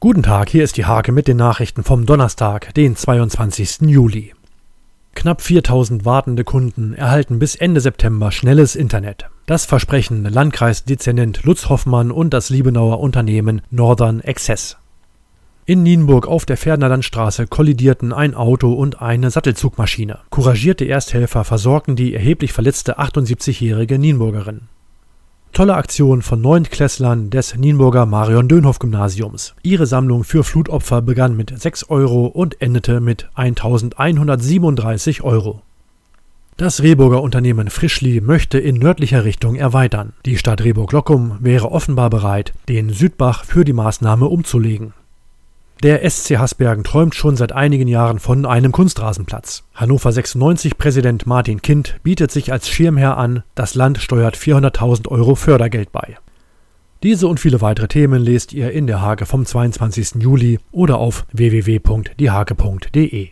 Guten Tag, hier ist die Hake mit den Nachrichten vom Donnerstag, den 22. Juli. Knapp 4000 wartende Kunden erhalten bis Ende September schnelles Internet. Das versprechen Landkreisdezernent Lutz Hoffmann und das Liebenauer Unternehmen Northern Access. In Nienburg auf der Ferdinandstraße kollidierten ein Auto und eine Sattelzugmaschine. Couragierte Ersthelfer versorgten die erheblich verletzte 78-jährige Nienburgerin. Tolle Aktion von Neuntklässlern des Nienburger Marion-Dönhoff-Gymnasiums. Ihre Sammlung für Flutopfer begann mit 6 Euro und endete mit 1137 Euro. Das Rehburger Unternehmen Frischli möchte in nördlicher Richtung erweitern. Die Stadt Rehburg-Lockum wäre offenbar bereit, den Südbach für die Maßnahme umzulegen. Der SC Hasbergen träumt schon seit einigen Jahren von einem Kunstrasenplatz. Hannover 96 Präsident Martin Kind bietet sich als Schirmherr an, das Land steuert 400.000 Euro Fördergeld bei. Diese und viele weitere Themen lest ihr in der Hake vom 22. Juli oder auf www.diehake.de.